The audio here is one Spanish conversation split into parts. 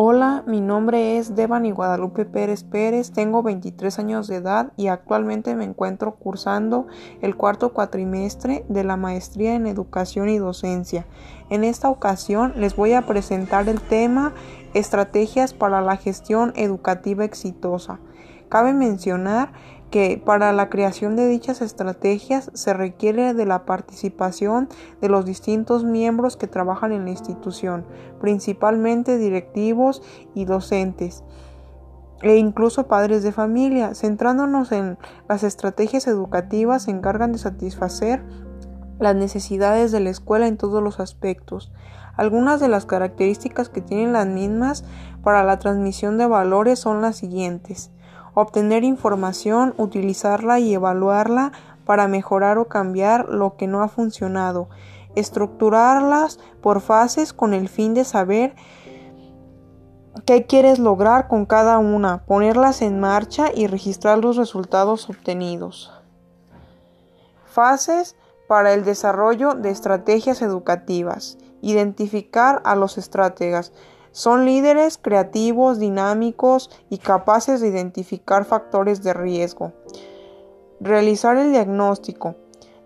Hola, mi nombre es Devani Guadalupe Pérez Pérez, tengo 23 años de edad y actualmente me encuentro cursando el cuarto cuatrimestre de la maestría en educación y docencia. En esta ocasión les voy a presentar el tema Estrategias para la gestión educativa exitosa. Cabe mencionar que para la creación de dichas estrategias se requiere de la participación de los distintos miembros que trabajan en la institución, principalmente directivos y docentes e incluso padres de familia. Centrándonos en las estrategias educativas se encargan de satisfacer las necesidades de la escuela en todos los aspectos. Algunas de las características que tienen las mismas para la transmisión de valores son las siguientes obtener información, utilizarla y evaluarla para mejorar o cambiar lo que no ha funcionado, estructurarlas por fases con el fin de saber qué quieres lograr con cada una, ponerlas en marcha y registrar los resultados obtenidos. Fases para el desarrollo de estrategias educativas. Identificar a los estrategas. Son líderes creativos, dinámicos y capaces de identificar factores de riesgo. Realizar el diagnóstico.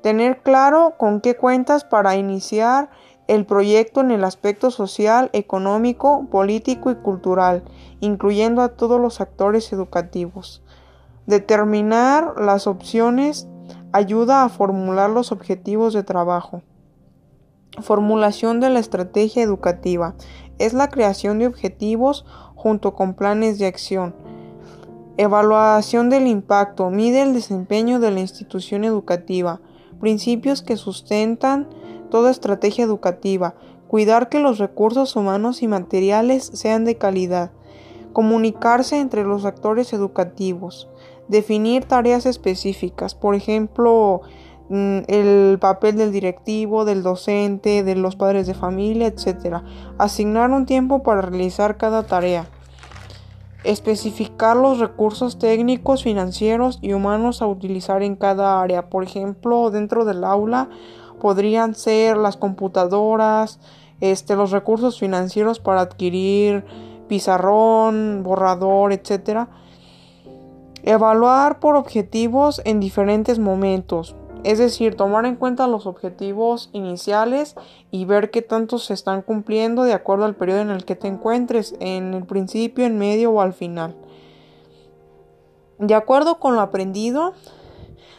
Tener claro con qué cuentas para iniciar el proyecto en el aspecto social, económico, político y cultural, incluyendo a todos los actores educativos. Determinar las opciones ayuda a formular los objetivos de trabajo. Formulación de la estrategia educativa es la creación de objetivos junto con planes de acción. Evaluación del impacto mide el desempeño de la institución educativa. Principios que sustentan toda estrategia educativa. Cuidar que los recursos humanos y materiales sean de calidad. Comunicarse entre los actores educativos. Definir tareas específicas. Por ejemplo, el papel del directivo, del docente, de los padres de familia, etc. Asignar un tiempo para realizar cada tarea. Especificar los recursos técnicos, financieros y humanos a utilizar en cada área. Por ejemplo, dentro del aula podrían ser las computadoras, este, los recursos financieros para adquirir pizarrón, borrador, etc. Evaluar por objetivos en diferentes momentos. Es decir, tomar en cuenta los objetivos iniciales y ver qué tanto se están cumpliendo de acuerdo al periodo en el que te encuentres, en el principio, en medio o al final. De acuerdo con lo aprendido,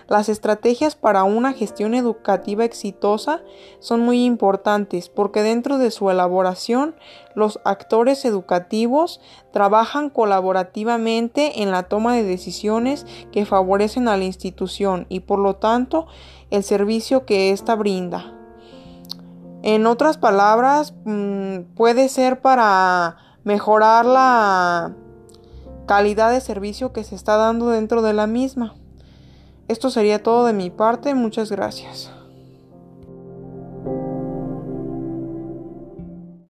las estrategias para una gestión educativa exitosa son muy importantes porque dentro de su elaboración los actores educativos trabajan colaborativamente en la toma de decisiones que favorecen a la institución y por lo tanto el servicio que ésta brinda. En otras palabras, mm, puede ser para mejorar la calidad de servicio que se está dando dentro de la misma. Esto sería todo de mi parte, muchas gracias.